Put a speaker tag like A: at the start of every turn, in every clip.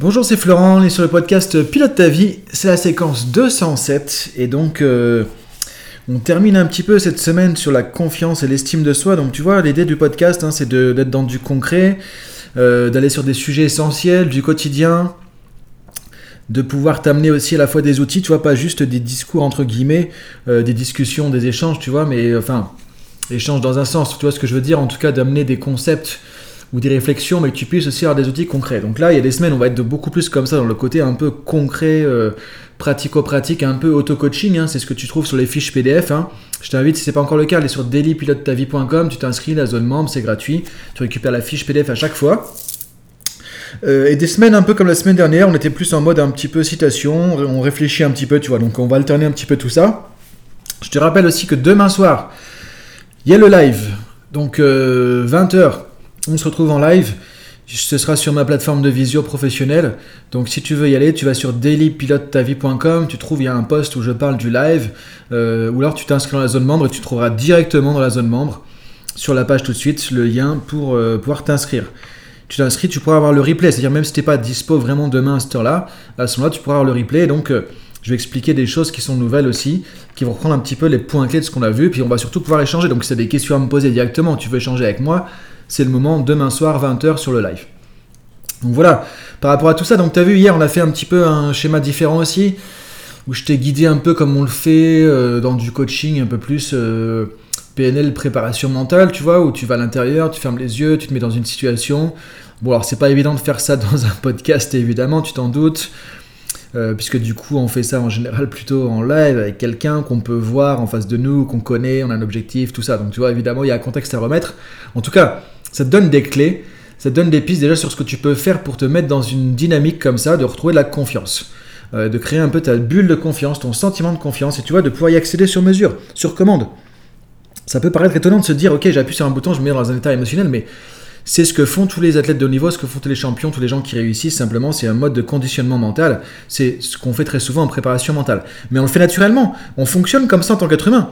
A: Bonjour, c'est Florent, on est sur le podcast Pilote ta vie, c'est la séquence 207 et donc euh, on termine un petit peu cette semaine sur la confiance et l'estime de soi. Donc tu vois, l'idée du podcast, hein, c'est d'être dans du concret, euh, d'aller sur des sujets essentiels, du quotidien, de pouvoir t'amener aussi à la fois des outils, tu vois, pas juste des discours entre guillemets, euh, des discussions, des échanges, tu vois, mais enfin, échanges dans un sens, tu vois ce que je veux dire, en tout cas d'amener des concepts ou des réflexions, mais que tu puisses aussi avoir des outils concrets. Donc là, il y a des semaines, on va être de beaucoup plus comme ça, dans le côté un peu concret, euh, pratico-pratique, un peu auto-coaching. Hein. c'est ce que tu trouves sur les fiches PDF. Hein. Je t'invite, si ce n'est pas encore le cas, aller sur dailypilotetavie.com, tu t'inscris, la zone membre, c'est gratuit. Tu récupères la fiche PDF à chaque fois. Euh, et des semaines un peu comme la semaine dernière, on était plus en mode un petit peu citation, on réfléchit un petit peu, tu vois, donc on va alterner un petit peu tout ça. Je te rappelle aussi que demain soir, il y a le live, donc 20h, euh, on se retrouve en live. Ce sera sur ma plateforme de visio professionnelle. Donc si tu veux y aller, tu vas sur dailypilotetavie.com, tu trouves il y a un post où je parle du live, euh, ou alors tu t'inscris dans la zone membre et tu trouveras directement dans la zone membre, sur la page tout de suite, le lien pour euh, pouvoir t'inscrire. Tu t'inscris, tu pourras avoir le replay, c'est-à-dire même si tu n'es pas dispo vraiment demain à cette heure-là, à ce moment-là, tu pourras avoir le replay. Donc euh, je vais expliquer des choses qui sont nouvelles aussi, qui vont reprendre un petit peu les points clés de ce qu'on a vu, puis on va surtout pouvoir échanger. Donc si tu as des questions à me poser directement, tu veux échanger avec moi, c'est le moment demain soir 20h sur le live. Donc voilà, par rapport à tout ça, donc tu as vu hier on a fait un petit peu un schéma différent aussi, où je t'ai guidé un peu comme on le fait euh, dans du coaching un peu plus euh, PNL préparation mentale, tu vois, où tu vas à l'intérieur, tu fermes les yeux, tu te mets dans une situation. Bon alors c'est pas évident de faire ça dans un podcast évidemment, tu t'en doutes. Euh, puisque du coup on fait ça en général plutôt en live avec quelqu'un qu'on peut voir en face de nous, qu'on connaît, on a un objectif, tout ça. Donc tu vois, évidemment, il y a un contexte à remettre. En tout cas, ça te donne des clés, ça te donne des pistes déjà sur ce que tu peux faire pour te mettre dans une dynamique comme ça, de retrouver de la confiance. Euh, de créer un peu ta bulle de confiance, ton sentiment de confiance, et tu vois, de pouvoir y accéder sur mesure, sur commande. Ça peut paraître étonnant de se dire, ok, j'appuie sur un bouton, je me mets dans un état émotionnel, mais c'est ce que font tous les athlètes de haut niveau, ce que font tous les champions, tous les gens qui réussissent. Simplement, c'est un mode de conditionnement mental. C'est ce qu'on fait très souvent en préparation mentale. Mais on le fait naturellement. On fonctionne comme ça en tant qu'être humain.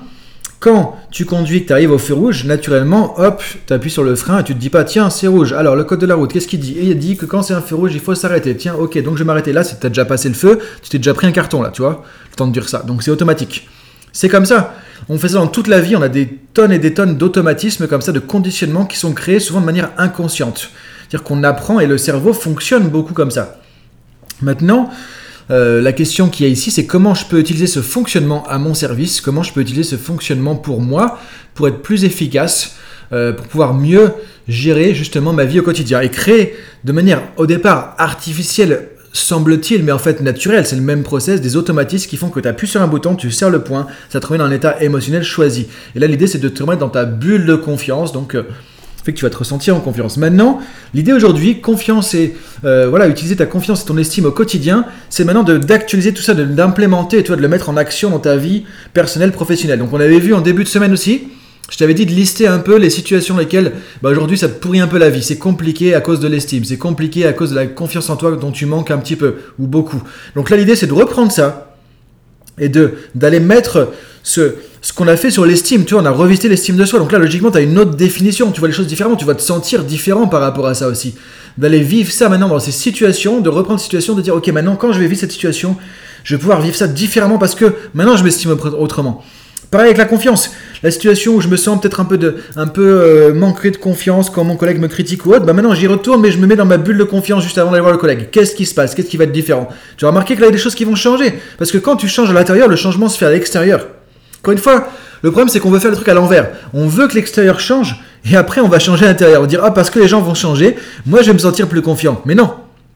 A: Quand tu conduis, que tu arrives au feu rouge, naturellement, hop, tu appuies sur le frein et tu te dis pas, tiens, c'est rouge. Alors, le code de la route, qu'est-ce qu'il dit? Il dit que quand c'est un feu rouge, il faut s'arrêter. Tiens, ok, donc je vais m'arrêter là, as déjà passé le feu, tu t'es déjà pris un carton là, tu vois, le temps de dire ça. Donc c'est automatique. C'est comme ça. On fait ça dans toute la vie, on a des tonnes et des tonnes d'automatismes comme ça, de conditionnements qui sont créés souvent de manière inconsciente. C'est-à-dire qu'on apprend et le cerveau fonctionne beaucoup comme ça. Maintenant, euh, la question qui est ici, c'est comment je peux utiliser ce fonctionnement à mon service, comment je peux utiliser ce fonctionnement pour moi, pour être plus efficace, euh, pour pouvoir mieux gérer justement ma vie au quotidien et créer de manière au départ artificielle semble-t-il, mais en fait naturel, c'est le même process, des automatismes qui font que tu appuies sur un bouton, tu serres le point, ça te remet dans un état émotionnel choisi. Et là, l'idée, c'est de te remettre dans ta bulle de confiance, donc euh, que tu vas te ressentir en confiance. Maintenant, l'idée aujourd'hui, confiance et euh, voilà, utiliser ta confiance et ton estime au quotidien, c'est maintenant d'actualiser tout ça, d'implémenter, de, de le mettre en action dans ta vie personnelle, professionnelle. Donc on avait vu en début de semaine aussi, je t'avais dit de lister un peu les situations dans lesquelles bah, aujourd'hui ça te pourrit un peu la vie. C'est compliqué à cause de l'estime, c'est compliqué à cause de la confiance en toi dont tu manques un petit peu ou beaucoup. Donc là l'idée c'est de reprendre ça et de d'aller mettre ce, ce qu'on a fait sur l'estime. Tu vois, on a revisité l'estime de soi. Donc là logiquement tu as une autre définition, tu vois les choses différemment, tu vas te sentir différent par rapport à ça aussi. D'aller vivre ça maintenant dans ces situations, de reprendre situation, de dire ok maintenant quand je vais vivre cette situation, je vais pouvoir vivre ça différemment parce que maintenant je m'estime autrement. Pareil avec la confiance. La situation où je me sens peut-être un peu, de, un peu euh, manqué de confiance quand mon collègue me critique ou autre, bah maintenant j'y retourne, mais je me mets dans ma bulle de confiance juste avant d'aller voir le collègue. Qu'est-ce qui se passe? Qu'est-ce qui va être différent? Tu vas remarquer qu'il y a des choses qui vont changer. Parce que quand tu changes à l'intérieur, le changement se fait à l'extérieur. Encore une fois, le problème c'est qu'on veut faire le truc à l'envers. On veut que l'extérieur change, et après on va changer l'intérieur. On va dire, ah parce que les gens vont changer, moi je vais me sentir plus confiant. Mais non,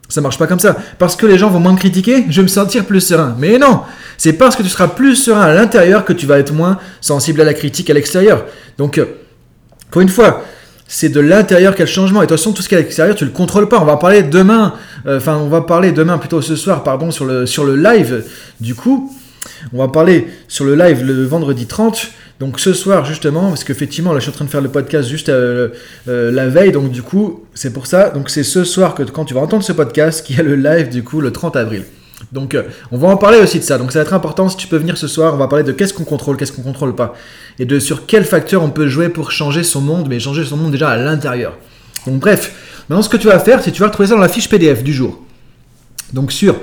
A: ça marche pas comme ça. Parce que les gens vont moins me critiquer, je vais me sentir plus serein. Mais non, c'est parce que tu seras plus serein à l'intérieur que tu vas être moins sensible à la critique à l'extérieur. Donc, euh, pour une fois, c'est de l'intérieur quel changement. Et de toute façon, tout ce qui est à l'extérieur, tu le contrôles pas. On va parler demain, euh, enfin, on va parler demain, plutôt ce soir, pardon, sur le live. Du coup, on va parler sur le live le vendredi 30 donc ce soir justement, parce qu'effectivement là je suis en train de faire le podcast juste euh, euh, la veille, donc du coup c'est pour ça, donc c'est ce soir que quand tu vas entendre ce podcast qu'il y a le live du coup le 30 avril. Donc euh, on va en parler aussi de ça, donc ça va être important. Si tu peux venir ce soir, on va parler de qu'est-ce qu'on contrôle, qu'est-ce qu'on contrôle pas, et de sur quel facteur on peut jouer pour changer son monde, mais changer son monde déjà à l'intérieur. Donc bref, maintenant ce que tu vas faire, c'est que tu vas retrouver ça dans la fiche PDF du jour. Donc sur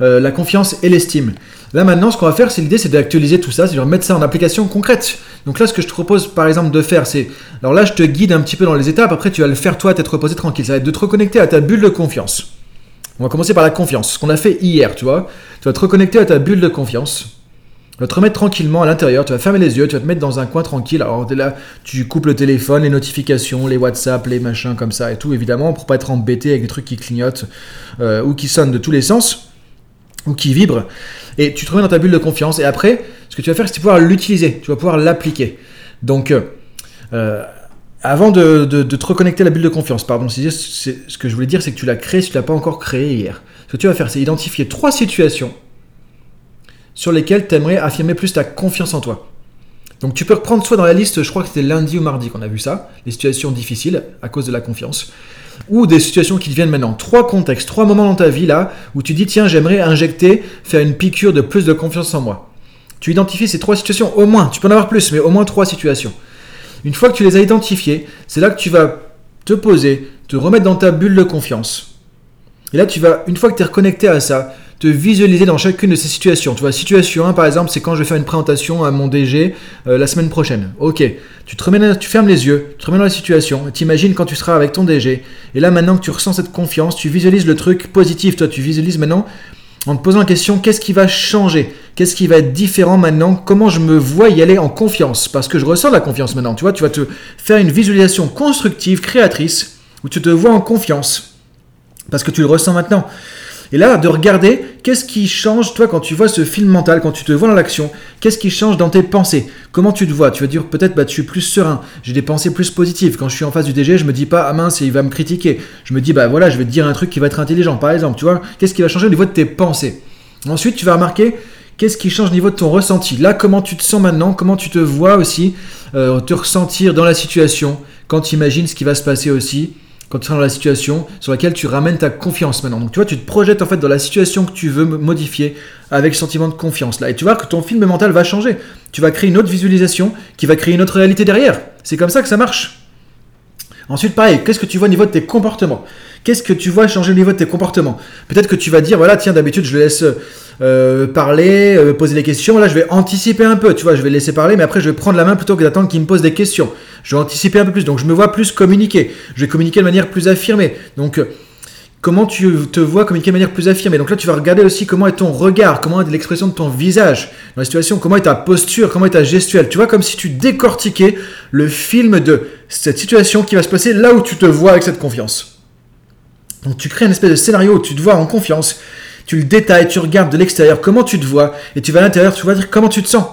A: euh, la confiance et l'estime. Là maintenant, ce qu'on va faire, c'est l'idée, c'est d'actualiser tout ça, c'est de mettre ça en application concrète. Donc là, ce que je te propose, par exemple, de faire, c'est, alors là, je te guide un petit peu dans les étapes. Après, tu vas le faire toi, t'être reposé tranquille. Ça va être de te reconnecter à ta bulle de confiance. On va commencer par la confiance, ce qu'on a fait hier, tu vois. Tu vas te reconnecter à ta bulle de confiance. Tu vas te remettre tranquillement à l'intérieur, tu vas fermer les yeux, tu vas te mettre dans un coin tranquille. Alors là, tu coupes le téléphone, les notifications, les WhatsApp, les machins comme ça et tout, évidemment, pour pas être embêté avec des trucs qui clignotent euh, ou qui sonnent de tous les sens ou qui vibrent. Et tu te remets dans ta bulle de confiance. Et après, ce que tu vas faire, c'est pouvoir l'utiliser, tu vas pouvoir l'appliquer. Donc, euh, avant de, te reconnecter à la bulle de confiance, pardon, ce que je voulais dire, c'est que tu l'as créé si tu l'as pas encore créé hier. Ce que tu vas faire, c'est identifier trois situations sur lesquelles tu aimerais affirmer plus ta confiance en toi. Donc tu peux reprendre soit dans la liste, je crois que c'était lundi ou mardi qu'on a vu ça, les situations difficiles à cause de la confiance, ou des situations qui deviennent maintenant. Trois contextes, trois moments dans ta vie là où tu dis tiens j'aimerais injecter, faire une piqûre de plus de confiance en moi. Tu identifies ces trois situations, au moins, tu peux en avoir plus, mais au moins trois situations. Une fois que tu les as identifiées, c'est là que tu vas te poser, te remettre dans ta bulle de confiance. Et là, tu vas, une fois que tu es reconnecté à ça, te visualiser dans chacune de ces situations. Tu vois, situation 1, par exemple, c'est quand je vais faire une présentation à mon DG euh, la semaine prochaine. Ok, tu, remets, tu fermes les yeux, tu te remets dans la situation, tu imagines quand tu seras avec ton DG. Et là, maintenant que tu ressens cette confiance, tu visualises le truc positif. Toi, tu visualises maintenant en te posant la question, qu'est-ce qui va changer? Qu'est-ce qui va être différent maintenant? Comment je me vois y aller en confiance? Parce que je ressens la confiance maintenant. Tu vois, tu vas te faire une visualisation constructive, créatrice, où tu te vois en confiance. Parce que tu le ressens maintenant. Et là, de regarder qu'est-ce qui change, toi, quand tu vois ce film mental, quand tu te vois dans l'action, qu'est-ce qui change dans tes pensées? Comment tu te vois? Tu vas dire peut-être, bah, tu es plus serein, j'ai des pensées plus positives. Quand je suis en face du DG, je me dis pas, ah mince, il va me critiquer. Je me dis, bah voilà, je vais te dire un truc qui va être intelligent, par exemple. Tu vois, qu'est-ce qui va changer au niveau de tes pensées? Ensuite, tu vas remarquer qu'est-ce qui change au niveau de ton ressenti? Là, comment tu te sens maintenant? Comment tu te vois aussi euh, te ressentir dans la situation? Quand tu imagines ce qui va se passer aussi quand tu seras dans la situation sur laquelle tu ramènes ta confiance maintenant. Donc tu vois, tu te projettes en fait dans la situation que tu veux modifier avec le sentiment de confiance là. Et tu vois que ton film mental va changer. Tu vas créer une autre visualisation qui va créer une autre réalité derrière. C'est comme ça que ça marche. Ensuite, pareil, qu'est-ce que tu vois au niveau de tes comportements Qu'est-ce que tu vois changer au niveau de tes comportements Peut-être que tu vas dire, voilà, tiens, d'habitude, je le laisse euh, parler, euh, poser des questions. Là, je vais anticiper un peu, tu vois, je vais le laisser parler, mais après, je vais prendre la main plutôt que d'attendre qu'il me pose des questions. Je vais anticiper un peu plus, donc je me vois plus communiquer. Je vais communiquer de manière plus affirmée. Donc, comment tu te vois communiquer de manière plus affirmée. Donc là, tu vas regarder aussi comment est ton regard, comment est l'expression de ton visage dans la situation, comment est ta posture, comment est ta gestuelle. Tu vois, comme si tu décortiquais le film de cette situation qui va se passer là où tu te vois avec cette confiance. Donc tu crées un espèce de scénario où tu te vois en confiance, tu le détailles, tu regardes de l'extérieur comment tu te vois, et tu vas à l'intérieur, tu vas dire comment tu te sens.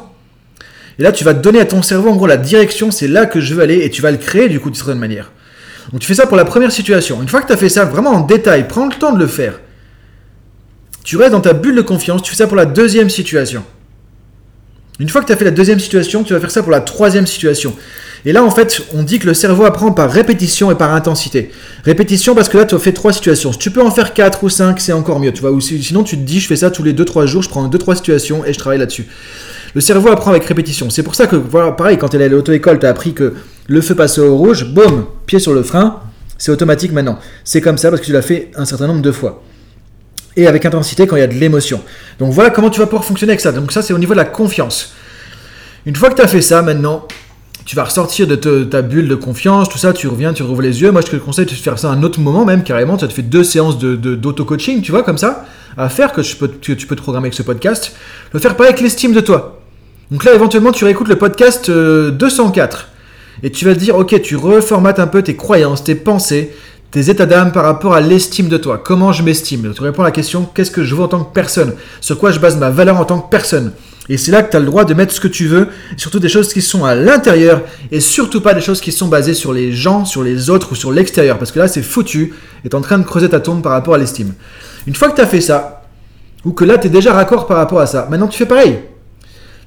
A: Et là, tu vas donner à ton cerveau en gros la direction, c'est là que je veux aller, et tu vas le créer du coup d'une certaine manière. Donc tu fais ça pour la première situation. Une fois que tu as fait ça vraiment en détail, prends le temps de le faire. Tu restes dans ta bulle de confiance, tu fais ça pour la deuxième situation. Une fois que tu as fait la deuxième situation, tu vas faire ça pour la troisième situation. Et là, en fait, on dit que le cerveau apprend par répétition et par intensité. Répétition parce que là, tu as fait trois situations. Si tu peux en faire quatre ou cinq, c'est encore mieux. Tu vois, ou sinon, tu te dis, je fais ça tous les deux, trois jours, je prends deux, trois situations et je travaille là-dessus. Le cerveau apprend avec répétition. C'est pour ça que, voilà, pareil, quand tu es à l'auto-école, tu as appris que le feu passe au rouge, boum, pied sur le frein, c'est automatique maintenant. C'est comme ça parce que tu l'as fait un certain nombre de fois. Et avec intensité quand il y a de l'émotion. Donc voilà comment tu vas pouvoir fonctionner avec ça. Donc ça, c'est au niveau de la confiance. Une fois que tu as fait ça, maintenant, tu vas ressortir de ta bulle de confiance, tout ça, tu reviens, tu rouvres les yeux. Moi, je te conseille de faire ça à un autre moment, même carrément. Tu as fait deux séances d'auto-coaching, tu vois, comme ça, à faire, que, tu peux, te programmer avec ce podcast. Le faire pareil avec l'estime de toi. Donc là, éventuellement, tu réécoutes le podcast 204. Et tu vas te dire, ok, tu reformates un peu tes croyances, tes pensées, tes états d'âme par rapport à l'estime de toi. Comment je m'estime? Tu réponds à la question, qu'est-ce que je veux en tant que personne? Sur quoi je base ma valeur en tant que personne? Et c'est là que tu as le droit de mettre ce que tu veux, surtout des choses qui sont à l'intérieur, et surtout pas des choses qui sont basées sur les gens, sur les autres ou sur l'extérieur, parce que là c'est foutu, et tu en train de creuser ta tombe par rapport à l'estime. Une fois que tu as fait ça, ou que là tu es déjà raccord par rapport à ça, maintenant tu fais pareil.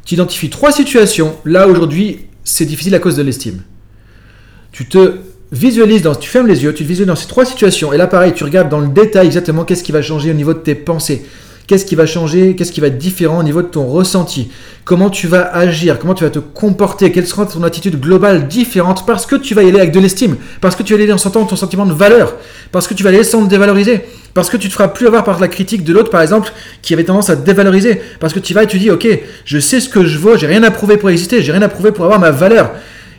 A: Tu identifies trois situations, là aujourd'hui c'est difficile à cause de l'estime. Tu te visualises, dans, tu fermes les yeux, tu te visualises dans ces trois situations, et là pareil, tu regardes dans le détail exactement qu'est-ce qui va changer au niveau de tes pensées Qu'est-ce qui va changer? Qu'est-ce qui va être différent au niveau de ton ressenti? Comment tu vas agir? Comment tu vas te comporter? Quelle sera ton attitude globale différente? Parce que tu vas y aller avec de l'estime, parce que tu vas y aller en sentant ton sentiment de valeur, parce que tu vas aller sans te dévaloriser, parce que tu te feras plus avoir par la critique de l'autre, par exemple, qui avait tendance à te dévaloriser, parce que tu vas et tu dis, ok, je sais ce que je vaux, j'ai rien à prouver pour exister, j'ai rien à prouver pour avoir ma valeur.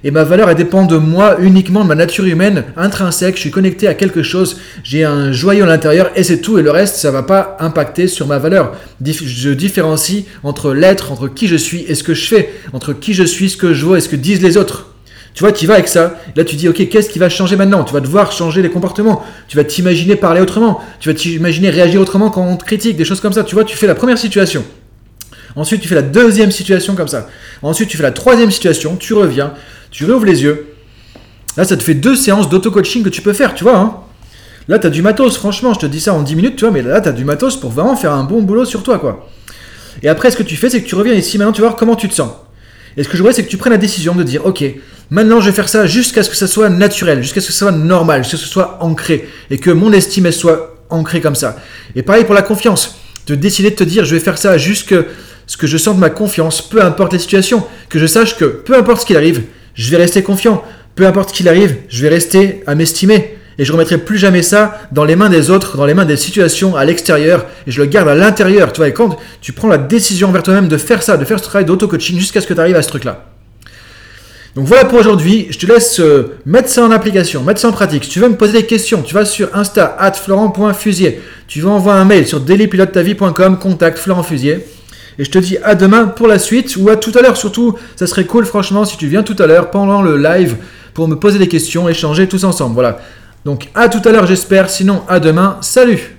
A: Et ma valeur, elle dépend de moi uniquement, de ma nature humaine intrinsèque. Je suis connecté à quelque chose, j'ai un joyau à l'intérieur et c'est tout. Et le reste, ça va pas impacter sur ma valeur. Je différencie entre l'être, entre qui je suis et ce que je fais, entre qui je suis, ce que je vois et ce que disent les autres. Tu vois, tu vas avec ça. Là, tu dis, ok, qu'est-ce qui va changer maintenant? Tu vas devoir changer les comportements. Tu vas t'imaginer parler autrement. Tu vas t'imaginer réagir autrement quand on te critique, des choses comme ça. Tu vois, tu fais la première situation. Ensuite, tu fais la deuxième situation comme ça. Ensuite, tu fais la troisième situation. Tu reviens. Tu réouvres les yeux. Là, ça te fait deux séances d'auto-coaching que tu peux faire, tu vois. Hein. là, tu as du matos, franchement, je te dis ça en 10 minutes, tu vois, mais là, tu as du matos pour vraiment faire un bon boulot sur toi, quoi. Et après, ce que tu fais, c'est que tu reviens ici, maintenant, tu voir comment tu te sens. Et ce que je vois, c'est que tu prennes la décision de dire, ok, maintenant, je vais faire ça jusqu'à ce que ça soit naturel, jusqu'à ce que ça soit normal, jusqu'à ce que ce soit ancré, et que mon estime, elle soit ancrée comme ça. Et pareil pour la confiance, de décider de te dire, je vais faire ça jusqu'à ce que je sente ma confiance, peu importe les situations, que je sache que peu importe ce qu'il arrive, je vais rester confiant. Peu importe qu'il arrive, je vais rester à m'estimer. Et je remettrai plus jamais ça dans les mains des autres, dans les mains des situations à l'extérieur. Et je le garde à l'intérieur. Tu vois, et quand tu prends la décision vers toi-même de faire ça, de faire ce travail d'auto-coaching jusqu'à ce que tu arrives à ce truc-là. Donc voilà pour aujourd'hui. Je te laisse euh, mettre ça en application, mettre ça en pratique. Si tu veux me poser des questions, tu vas sur Insta, at florent.fusier. Tu vas envoyer un mail sur dailypilotetavie.com, contact Florent Fusier. Et je te dis à demain pour la suite ou à tout à l'heure surtout. Ça serait cool franchement si tu viens tout à l'heure pendant le live pour me poser des questions, échanger tous ensemble. Voilà. Donc à tout à l'heure j'espère. Sinon à demain. Salut